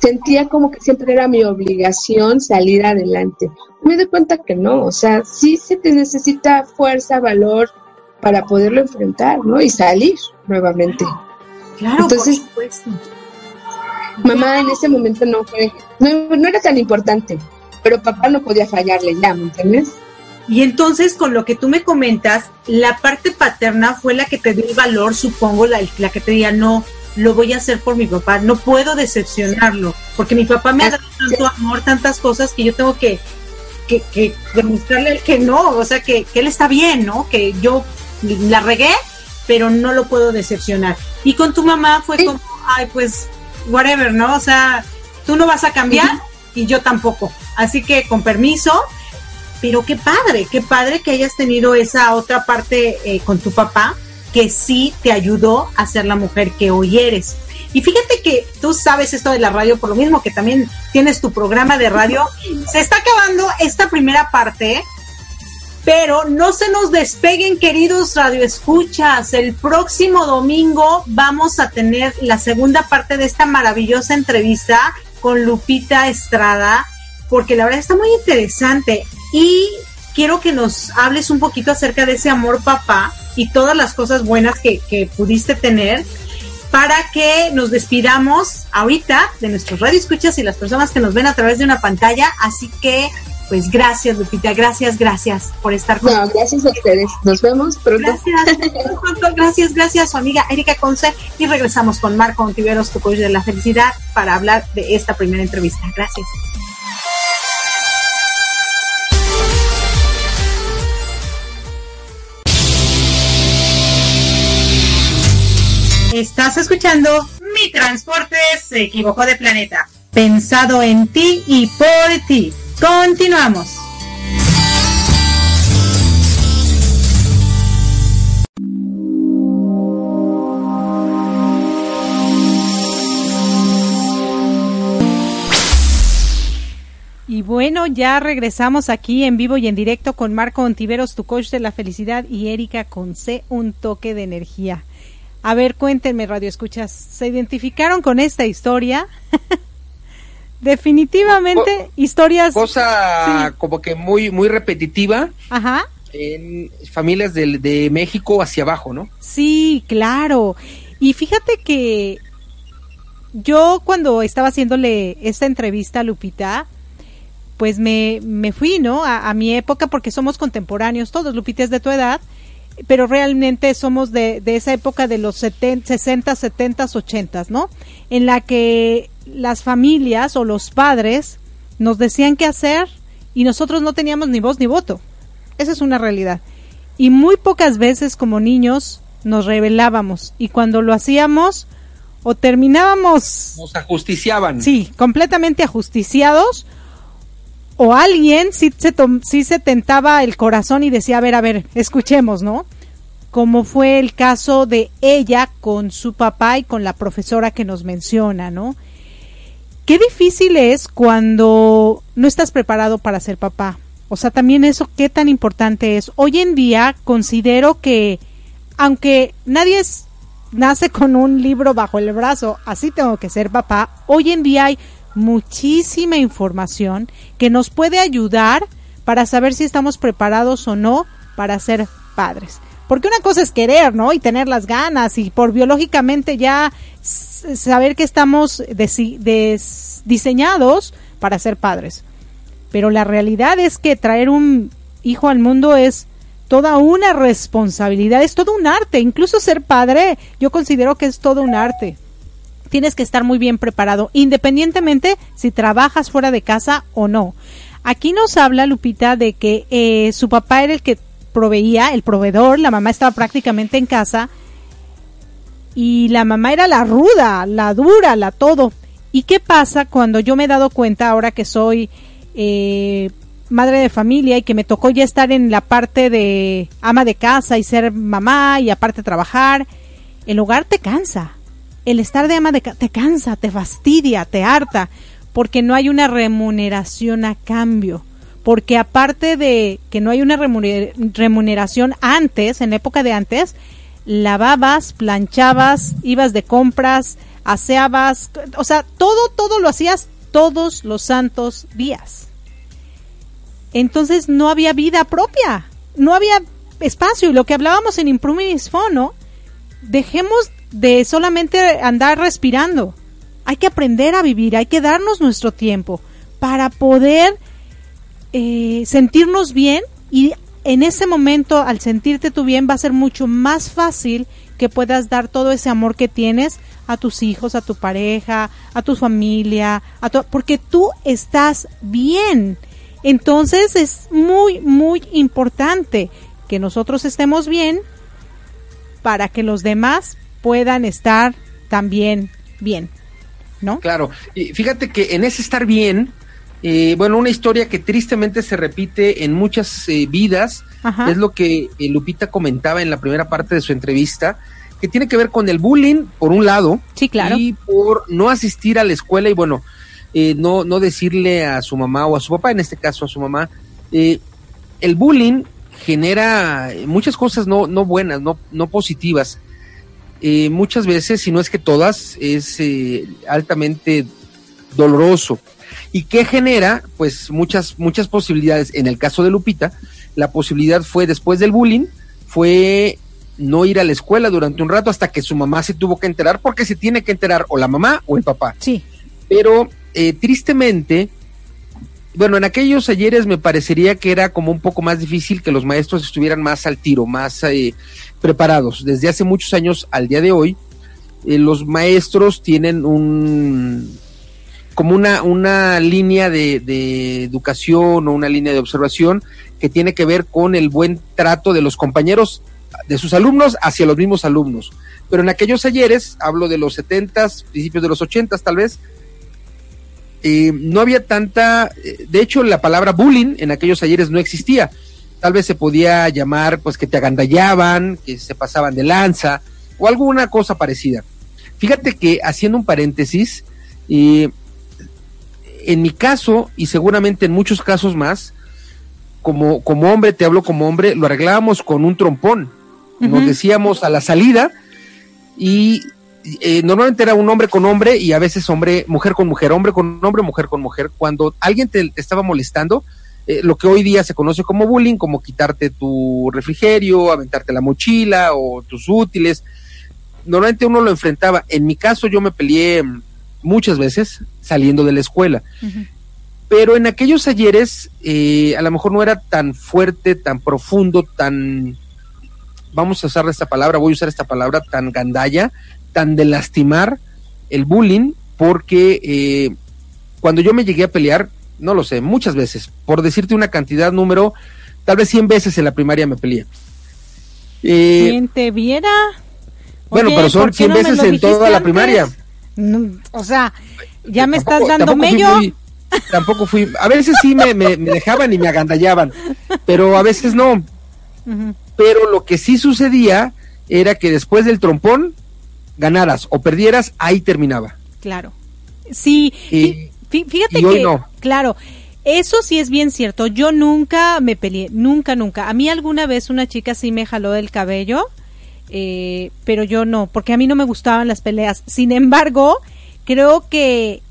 Sentía como que siempre era mi obligación salir adelante. Me doy cuenta que no, o sea, sí se te necesita fuerza, valor para poderlo enfrentar, ¿no? Y salir nuevamente. Claro, Entonces, por supuesto mamá en ese momento no fue, no, era tan importante, pero papá no podía fallarle ya, ¿me entiendes? Y entonces, con lo que tú me comentas, la parte paterna fue la que te dio el valor, supongo, la, la que te diría, no, lo voy a hacer por mi papá, no puedo decepcionarlo, porque mi papá me ha dado tanto amor, tantas cosas que yo tengo que, que, que demostrarle que no, o sea, que, que él está bien, ¿no? Que yo la regué, pero no lo puedo decepcionar. Y con tu mamá fue como, ay, pues whatever, ¿no? O sea, tú no vas a cambiar y yo tampoco. Así que con permiso, pero qué padre, qué padre que hayas tenido esa otra parte eh, con tu papá que sí te ayudó a ser la mujer que hoy eres. Y fíjate que tú sabes esto de la radio por lo mismo que también tienes tu programa de radio. Se está acabando esta primera parte pero no se nos despeguen, queridos radioescuchas. El próximo domingo vamos a tener la segunda parte de esta maravillosa entrevista con Lupita Estrada, porque la verdad está muy interesante. Y quiero que nos hables un poquito acerca de ese amor papá y todas las cosas buenas que, que pudiste tener para que nos despidamos ahorita de nuestros radioescuchas y las personas que nos ven a través de una pantalla. Así que pues gracias, Lupita, gracias, gracias por estar con nosotros. No, gracias a ustedes. Nos vemos pronto. Gracias, gracias, gracias, su amiga Erika Conce. Y regresamos con Marco Ontiveros, tu coach de la felicidad, para hablar de esta primera entrevista. Gracias. Escuchando Mi Transporte se equivocó de planeta. Pensado en ti y por ti. Continuamos. Y bueno, ya regresamos aquí en vivo y en directo con Marco Ontiveros, tu coach de la felicidad, y Erika con C, un toque de energía. A ver, cuéntenme, Radio Escuchas, ¿se identificaron con esta historia? (laughs) Definitivamente, historias. Cosa como que muy, muy repetitiva. Ajá. En familias de, de México hacia abajo, ¿no? Sí, claro. Y fíjate que yo cuando estaba haciéndole esta entrevista a Lupita, pues me, me fui, ¿no? A, mi época, porque somos contemporáneos todos, Lupita es de tu edad, pero realmente somos de, de esa época de los 70, 60, 70, 80, ¿no? En la que las familias o los padres nos decían qué hacer y nosotros no teníamos ni voz ni voto. Esa es una realidad. Y muy pocas veces como niños nos rebelábamos y cuando lo hacíamos o terminábamos... Nos ajusticiaban. Sí, completamente ajusticiados o alguien sí se, tentaba el corazón y decía, a ver, a ver, escuchemos, ¿no? Como fue el caso de ella con su papá y con la profesora que nos menciona, ¿no? qué difícil es cuando no estás preparado para ser papá. O sea, también eso, qué tan importante es. Hoy en día considero que, aunque nadie nace con un libro bajo el brazo, así tengo que ser papá, hoy en día hay muchísima información que nos puede ayudar para saber si estamos preparados o no para ser padres. Porque una cosa es querer, ¿no? Y tener las ganas y por biológicamente ya saber que estamos diseñados para ser padres. Pero la realidad es que traer un hijo al mundo es toda una responsabilidad, es todo un arte. Incluso ser padre, yo considero que es todo un arte. Tienes que estar muy bien preparado, independientemente si trabajas fuera de casa o no. Aquí nos habla Lupita de que eh, su papá era el que proveía, el proveedor, la mamá estaba prácticamente en casa y la mamá era la ruda, la dura, la todo. ¿Y qué pasa cuando yo me he dado cuenta ahora que soy eh, madre de familia y que me tocó ya estar en la parte de ama de casa y ser mamá y aparte trabajar, el hogar te cansa. El estar de ama te cansa, te fastidia, te harta, porque no hay una remuneración a cambio. Porque aparte de que no hay una remuneración antes, en época de antes, lavabas, planchabas, ibas de compras, aseabas, o sea, todo, todo lo hacías todos los santos días entonces no había vida propia, no había espacio. Y lo que hablábamos en Improving dejemos de solamente andar respirando. Hay que aprender a vivir, hay que darnos nuestro tiempo para poder eh, sentirnos bien y en ese momento al sentirte tú bien va a ser mucho más fácil que puedas dar todo ese amor que tienes a tus hijos, a tu pareja, a tu familia, a porque tú estás bien entonces es muy, muy importante que nosotros estemos bien para que los demás puedan estar también bien, ¿no? Claro, y fíjate que en ese estar bien, eh, bueno, una historia que tristemente se repite en muchas eh, vidas, es lo que eh, Lupita comentaba en la primera parte de su entrevista, que tiene que ver con el bullying, por un lado, sí, claro. y por no asistir a la escuela y bueno, eh, no, no decirle a su mamá o a su papá, en este caso a su mamá, eh, el bullying genera muchas cosas no, no buenas, no, no positivas. Eh, muchas veces, si no es que todas, es altamente doloroso. ¿Y qué genera? Pues muchas, muchas posibilidades. En el caso de Lupita, la posibilidad fue después del bullying, fue no ir a la escuela durante un rato hasta que su mamá se tuvo que enterar, porque se tiene que enterar o la mamá o el papá. Sí. Pero eh, tristemente, bueno, en aquellos ayeres me parecería que era como un poco más difícil que los maestros estuvieran más al tiro, más eh, preparados. Desde hace muchos años al día de hoy, eh, los maestros tienen un como una, una línea de, de, educación o una línea de observación que tiene que ver con el buen trato de los compañeros, de sus alumnos hacia los mismos alumnos. Pero en aquellos ayeres, hablo de los setentas, principios de los ochentas tal vez, eh, no había tanta, eh, de hecho la palabra bullying en aquellos ayeres no existía. Tal vez se podía llamar pues que te agandallaban, que se pasaban de lanza o alguna cosa parecida. Fíjate que haciendo un paréntesis, eh, en mi caso y seguramente en muchos casos más, como, como hombre, te hablo como hombre, lo arreglábamos con un trompón. Nos decíamos a la salida y eh, normalmente era un hombre con hombre y a veces hombre, mujer con mujer, hombre con hombre, mujer con mujer. Cuando alguien te, estaba molestando, eh, lo que hoy día se conoce como bullying, como quitarte tu refrigerio, aventarte la mochila o tus útiles, normalmente uno lo enfrentaba. En mi caso yo me peleé muchas veces saliendo de la escuela. Pero en aquellos ayeres eh, a lo mejor no era tan fuerte, tan profundo, tan, vamos a usar esta palabra, voy a usar esta palabra, tan gandalla, tan de lastimar el bullying porque eh, cuando yo me llegué a pelear, no lo sé, muchas veces, por decirte una cantidad, número, tal vez 100 veces en la primaria me peleé. Eh, ¿Quién te viera? bueno, pero son 100 veces en toda la primaria. o sea, ya me estás dando medio. tampoco fui, a veces sí me, me, dejaban y me agandallaban, pero a veces no. Pero lo que sí sucedía era que después del trompón ganaras o perdieras, ahí terminaba. Claro. Sí, fíjate que, no. claro, eso sí es bien cierto. Yo nunca me peleé, nunca, nunca. A mí alguna vez una chica sí me jaló del cabello, eh, pero yo no, porque a mí no me gustaban las peleas. Sin embargo, creo que,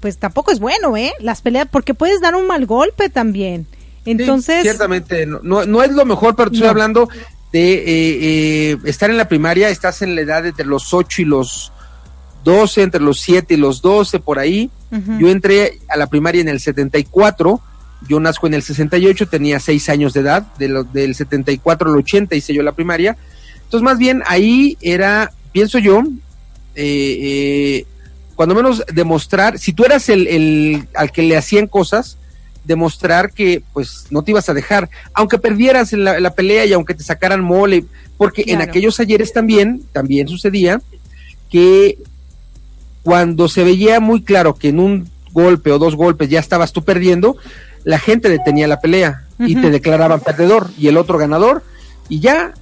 pues tampoco es bueno, ¿eh? Las peleas, porque puedes dar un mal golpe también. Entonces, ciertamente, no, no, no es lo mejor, pero te estoy No. hablando de eh, eh, estar en la primaria, estás en la edad entre los 8 y los 12, entre los 7 y los 12, por ahí. Ujú. Yo entré a la primaria en el 74, yo nazco en el 68, tenía 6 años de edad, de lo- del 74 al 80 hice yo la primaria. Entonces, más bien ahí era, pienso yo, eh, eh, cuando menos demostrar, si tú eras el, el al que le hacían cosas, demostrar que pues no te ibas a dejar, aunque perdieras en la, la pelea y aunque te sacaran mole, porque en aquellos ayeres también, también sucedía que cuando se veía muy claro que en un golpe o dos golpes ya estabas tú perdiendo, la gente detenía la pelea y te declaraban perdedor y el otro ganador y ya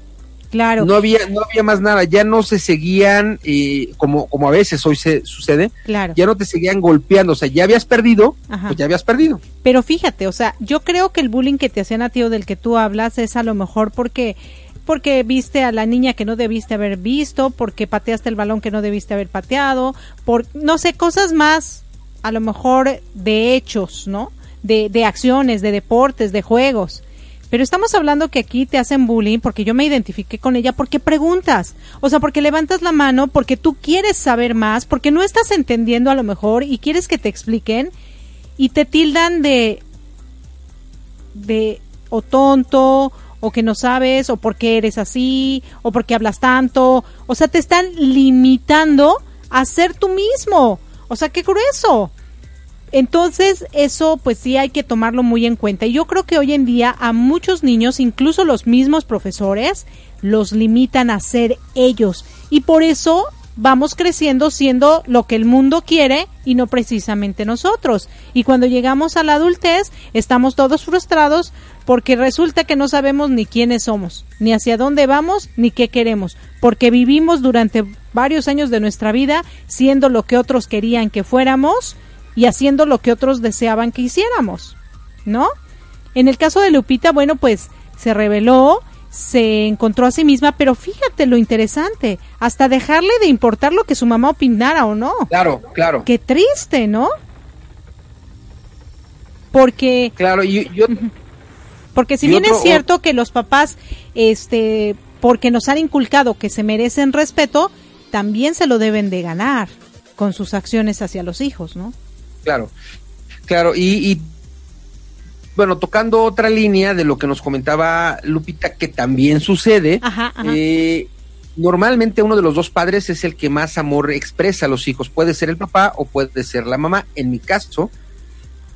claro. no había no había más nada, ya no se seguían eh, como como a veces hoy se sucede, Claro. ya no te seguían golpeando, o sea, ya habías perdido, Ajá. pues ya habías perdido. Pero fíjate, o sea, yo creo que el bullying que te hacían a ti o del que tú hablas es a lo mejor porque porque viste a la niña que no debiste haber visto, porque pateaste el balón que no debiste haber pateado, por no sé, cosas más a lo mejor de hechos, ¿no? De, de acciones, de deportes, de juegos. Pero estamos hablando que aquí te hacen bullying porque yo me identifiqué con ella porque preguntas, o sea, porque levantas la mano, porque tú quieres saber más, porque no estás entendiendo a lo mejor y quieres que te expliquen y te tildan de de o tonto o que no sabes o porque eres así o porque hablas tanto, o sea, te están limitando a ser tú mismo. O sea, qué grueso. Entonces, eso pues sí hay que tomarlo muy en cuenta. Y yo creo que hoy en día a muchos niños, incluso los mismos profesores, los limitan a ser ellos. Y por eso vamos creciendo siendo lo que el mundo quiere y no precisamente nosotros. Y cuando llegamos a la adultez, estamos todos frustrados porque resulta que no sabemos ni quiénes somos, ni hacia dónde vamos, ni qué queremos, porque vivimos durante varios años de nuestra vida siendo lo que otros querían que fuéramos y haciendo lo que otros deseaban que hiciéramos, ¿no? En el caso de Lupita, bueno, pues se reveló, se encontró a sí misma, pero fíjate lo interesante, hasta dejarle de importar lo que su mamá opinara o no. Claro, claro. Qué triste, ¿no? Porque Claro, y yo porque si bien otro- es cierto que los papás, este, porque nos han inculcado que se merecen respeto, también se lo deben de ganar con sus acciones hacia los hijos, ¿no? Claro, claro, y, y, bueno, tocando otra línea de lo que nos comentaba Lupita, que también sucede, Ajá, ajá. eh, normalmente uno de los dos padres es el que más amor expresa a los hijos, puede ser el papá o puede ser la mamá. En mi caso,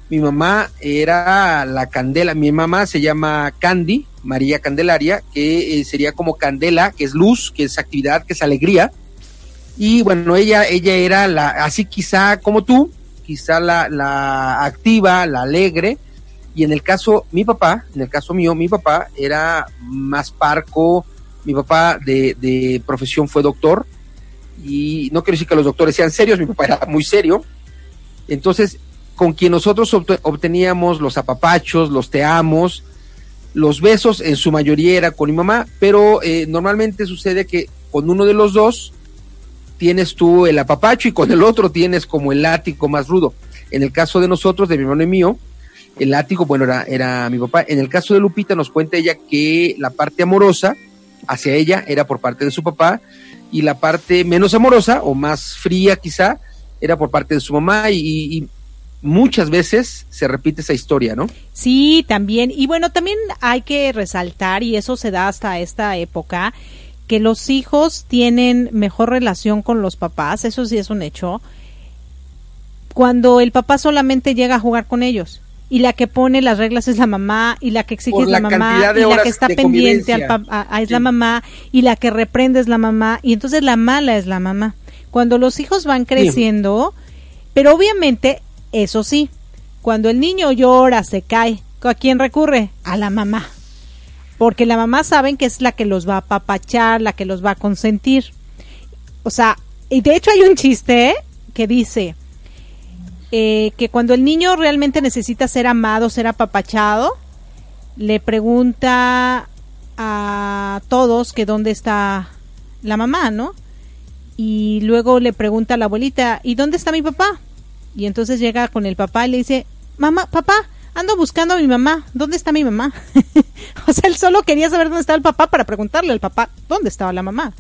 mi mamá era la candela, mi mamá se llama Candy, María Candelaria, que eh, sería como candela, que es luz, que es actividad, que es alegría. Y bueno, ella, ella era la, así quizá como tú, quizá la, la activa, la alegre. Y en el caso, mi papá, en el caso mío, mi papá era más parco, mi papá de, de profesión fue doctor, y no quiero decir que los doctores sean serios, mi papá era muy serio. Entonces, con quien nosotros obte- obteníamos los apapachos, los te amos, los besos, en su mayoría era con mi mamá, pero eh, normalmente sucede que con uno de los dos tienes tú el apapacho y con el otro tienes como el látigo más rudo. En el caso de nosotros, de mi hermano y mío, el látigo, bueno, era, era mi papá. En el caso de Lupita, nos cuenta ella que la parte amorosa hacia ella era por parte de su papá y la parte menos amorosa o más fría quizá era por parte de su mamá y, muchas veces se repite esa historia, ¿no? Sí, también. Y bueno, también hay que resaltar, y eso se da hasta esta época, que los hijos tienen mejor relación con los papás, eso sí es un hecho, cuando el papá solamente llega a jugar con ellos. Y la que pone las reglas es la mamá, y la que exige Por es la, la mamá, y la que está pendiente al convivencia. pa- a- a- es Sí. la mamá, y la que reprende es la mamá, y entonces la mala es la mamá. Cuando los hijos van creciendo, pero obviamente, eso sí, cuando el niño llora, se cae, ¿a quién recurre? A la mamá. Porque la mamá saben que es la que los va a apapachar, la que los va a consentir. O sea, y de hecho hay un chiste ¿eh? que dice eh, que cuando el niño realmente necesita ser amado, ser apapachado, le pregunta a todos que dónde está la mamá, ¿no? Y luego le pregunta a la abuelita, ¿y dónde está mi papá? Y entonces llega con el papá y le dice, mamá, papá, ando buscando a mi mamá, ¿dónde está mi mamá? (laughs) o sea, él solo quería saber dónde estaba el papá para preguntarle al papá, ¿dónde estaba la mamá?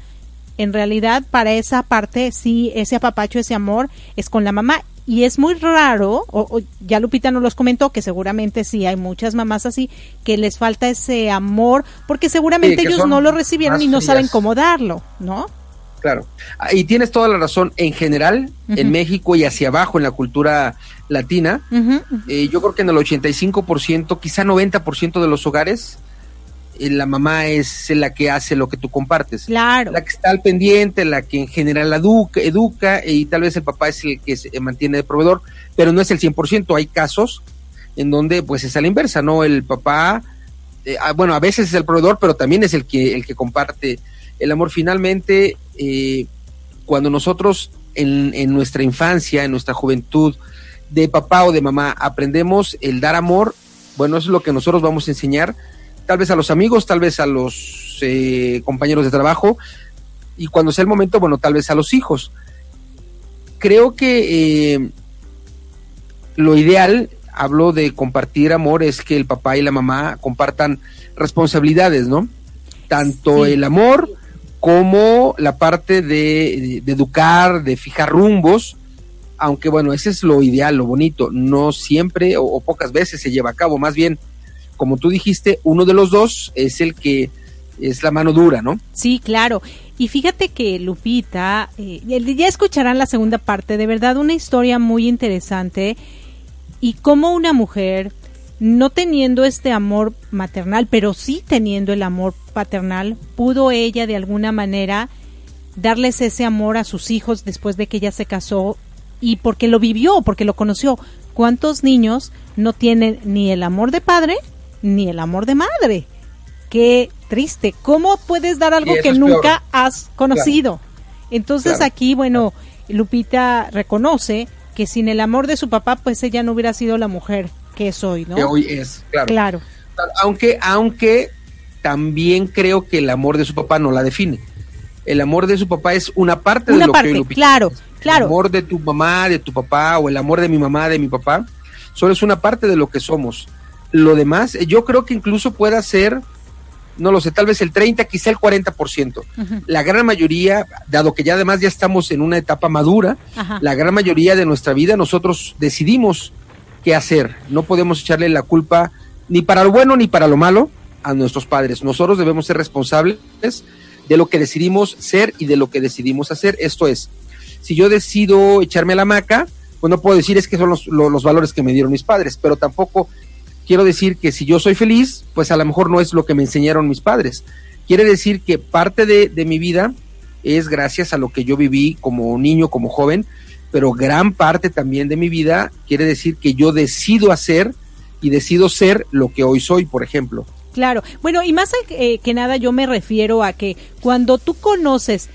En realidad, para esa parte, sí, ese apapacho, ese amor es con la mamá. Y es muy raro, o, ya Lupita nos los comentó, que seguramente sí hay muchas mamás así, que les falta ese amor, porque seguramente ellos no lo recibieron y no saben cómo darlo, ¿no? Claro. Ah, y tienes toda la razón. En general, en México y hacia abajo en la cultura latina, eh, yo creo que en el 85%, quizá 90% de los hogares, eh, la mamá es la que hace lo que tú compartes. Claro. La que está al pendiente, la que en general educa, educa y tal vez el papá es el que se mantiene de proveedor, pero no es el 100%. Hay casos en donde pues es a la inversa, ¿no? El papá, eh, ah, bueno, a veces es el proveedor, pero también es el que, el que comparte el amor finalmente, eh, cuando nosotros en, en, nuestra infancia, en nuestra juventud, de papá o de mamá, aprendemos el dar amor, bueno, eso es lo que nosotros vamos a enseñar, tal vez a los amigos, tal vez a los eh, compañeros de trabajo, y cuando sea el momento, bueno, tal vez a los hijos. Creo que eh, lo ideal, hablo de compartir amor, es que el papá y la mamá compartan responsabilidades, ¿no? Tanto el amor como la parte de, educar, de fijar rumbos, aunque bueno, ese es lo ideal, lo bonito, no siempre o, pocas veces se lleva a cabo, más bien, como tú dijiste, uno de los dos es el que es la mano dura, ¿no? Sí, claro. Y fíjate que Lupita, eh, ya escucharán la segunda parte, de verdad una historia muy interesante y cómo una mujer no teniendo este amor maternal, pero sí teniendo el amor paternal, pudo ella de alguna manera darles ese amor a sus hijos después de que ella se casó y porque lo vivió, porque lo conoció. ¿Cuántos niños no tienen ni el amor de padre ni el amor de madre? Qué triste. ¿Cómo puedes dar algo que nunca has conocido? Entonces aquí, bueno, Lupita reconoce que sin el amor de su papá, pues ella no hubiera sido la mujer que es hoy, ¿no? Que hoy es, claro. Claro. Aunque, aunque también creo que el amor de su papá no la define. El amor de su papá es una parte de lo que hoy Claro, claro. El amor de tu mamá, de tu papá, o el amor de mi mamá, de mi papá, solo es una parte de lo que somos. Lo demás, yo creo que incluso pueda ser, no lo sé, tal vez el 30, quizá el 40%. La gran mayoría, dado que ya además ya estamos en una etapa madura, la gran mayoría de nuestra vida nosotros decidimos qué hacer. No podemos echarle la culpa ni para lo bueno ni para lo malo a nuestros padres. Nosotros debemos ser responsables de lo que decidimos ser y de lo que decidimos hacer. Esto es, si yo decido echarme la maca, pues no puedo decir es que son los, los, valores que me dieron mis padres, pero tampoco quiero decir que si yo soy feliz, pues a lo mejor no es lo que me enseñaron mis padres. Quiere decir que parte de, de mi vida es gracias a lo que yo viví como niño, como joven, pero gran parte también de mi vida quiere decir que yo decido hacer y decido ser lo que hoy soy, por ejemplo. Claro, bueno, y más eh, que nada yo me refiero a que cuando tú conoces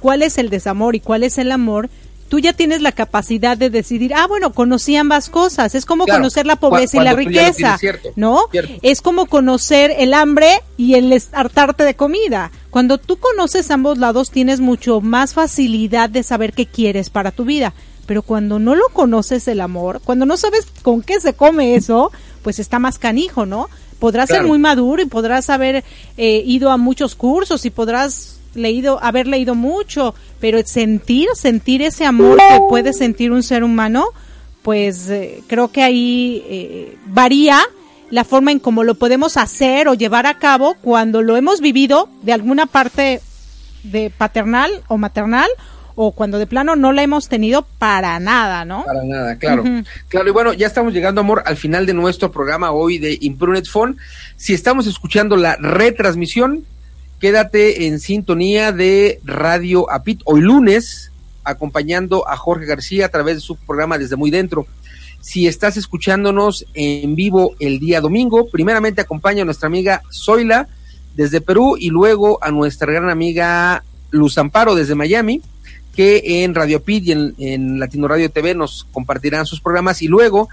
cuál es el desamor y cuál es el amor, tú ya tienes la capacidad de decidir, ah, bueno, conocí ambas cosas. Es como conocer la pobreza y la riqueza, ¿no? Es como conocer el hambre y el hartarte de comida. Cuando tú conoces ambos lados, tienes mucho más facilidad de saber qué quieres para tu vida. Pero cuando no lo conoces el amor, cuando no sabes con qué se come eso, pues está más canijo, ¿no? Podrás ser muy maduro y podrás haber eh, ido a muchos cursos y podrás leído, haber leído mucho, pero sentir, sentir ese amor que puede sentir un ser humano, pues eh, creo que ahí eh, varía la forma en cómo lo podemos hacer o llevar a cabo cuando lo hemos vivido de alguna parte de paternal o maternal o cuando de plano no la hemos tenido para nada, ¿no? Para nada, claro. Claro, y bueno, ya estamos llegando, amor, al final de nuestro programa hoy de Impruned Phone. Si estamos escuchando la retransmisión, quédate en sintonía de Radio Apit hoy lunes, acompañando a Jorge García a través de su programa Desde Muy Dentro. Si estás escuchándonos en vivo el día domingo, primeramente acompaña a nuestra amiga Zoila desde Perú y luego a nuestra gran amiga Luz Amparo desde Miami, que en Radio Apit y en, en Latino Radio TV nos compartirán sus programas y luego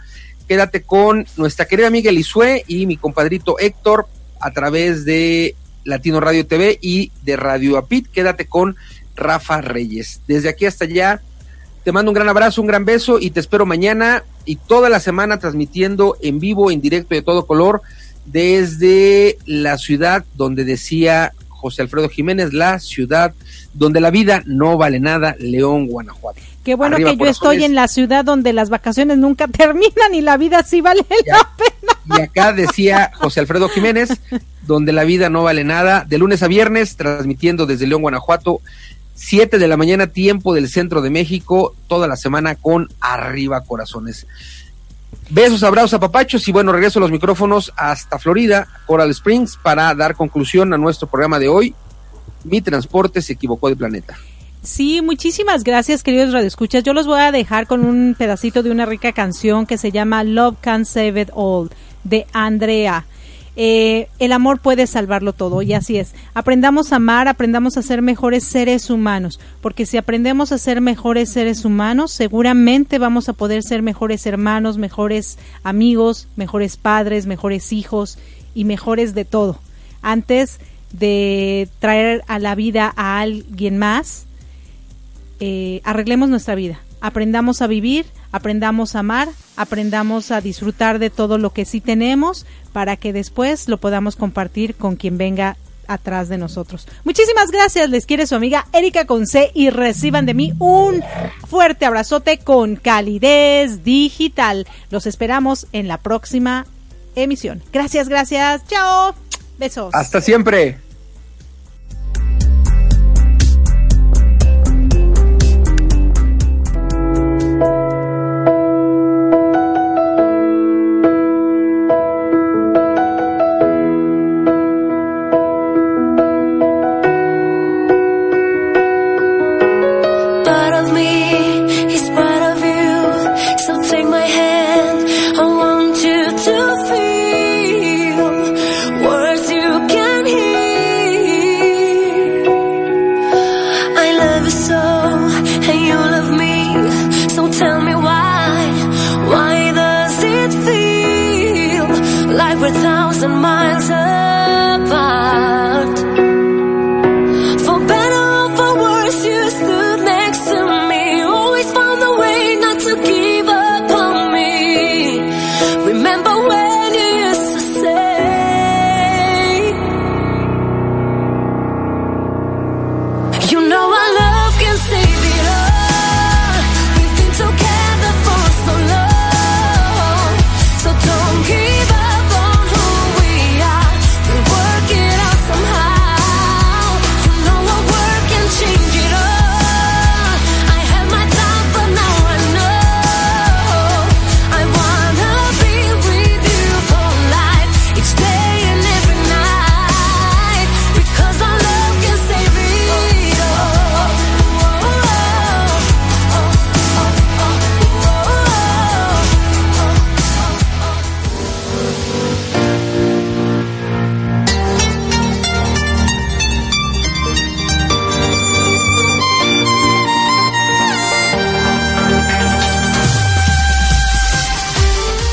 quédate con nuestra querida amiga Elisue y mi compadrito Héctor a través de Latino Radio TV y de Radio Apit. Quédate con Rafa Reyes. Desde aquí hasta allá, Te mando un gran abrazo, un gran beso y te espero mañana y toda la semana transmitiendo en vivo, en directo de todo color desde la ciudad donde decía José Alfredo Jiménez, la ciudad donde la vida no vale nada, León, Guanajuato. Qué bueno que yo estoy en la ciudad donde las vacaciones nunca (laughs) terminan y la vida sí vale la pena. Y acá decía José Alfredo Jiménez, donde la vida no vale nada, de lunes a viernes, transmitiendo desde León, Guanajuato, 7 de la mañana, tiempo del centro de México, toda la semana con Arriba Corazones. Besos, abrazos a papachos y bueno, regreso a los micrófonos hasta Florida, Coral Springs, para dar conclusión a nuestro programa de hoy. Mi transporte se equivocó de planeta. Sí, muchísimas gracias, queridos radioescuchas. Yo los voy a dejar con un pedacito de una rica canción que se llama Love Can Save It All de Andrea. Eh, el amor puede salvarlo todo y así es. Aprendamos a amar, aprendamos a ser mejores seres humanos, porque si aprendemos a ser mejores seres humanos, seguramente vamos a poder ser mejores hermanos, mejores amigos, mejores padres, mejores hijos y mejores de todo. Antes de traer a la vida a alguien más, eh, arreglemos nuestra vida, aprendamos a vivir, aprendamos a amar, aprendamos a disfrutar de todo lo que sí tenemos para que después lo podamos compartir con quien venga atrás de nosotros. Muchísimas gracias, les quiere su amiga Erika Conce y reciban de mí un fuerte abrazote con calidez digital. Los esperamos en la próxima emisión. Gracias, gracias. Chao. Besos. Hasta siempre.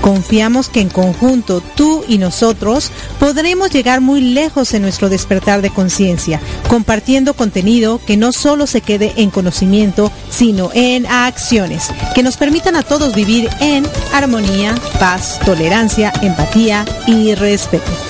Confiamos que en conjunto tú y nosotros podremos llegar muy lejos en nuestro despertar de conciencia, compartiendo contenido que no solo se quede en conocimiento, sino en acciones, que nos permitan a todos vivir en armonía, paz, tolerancia, empatía y respeto.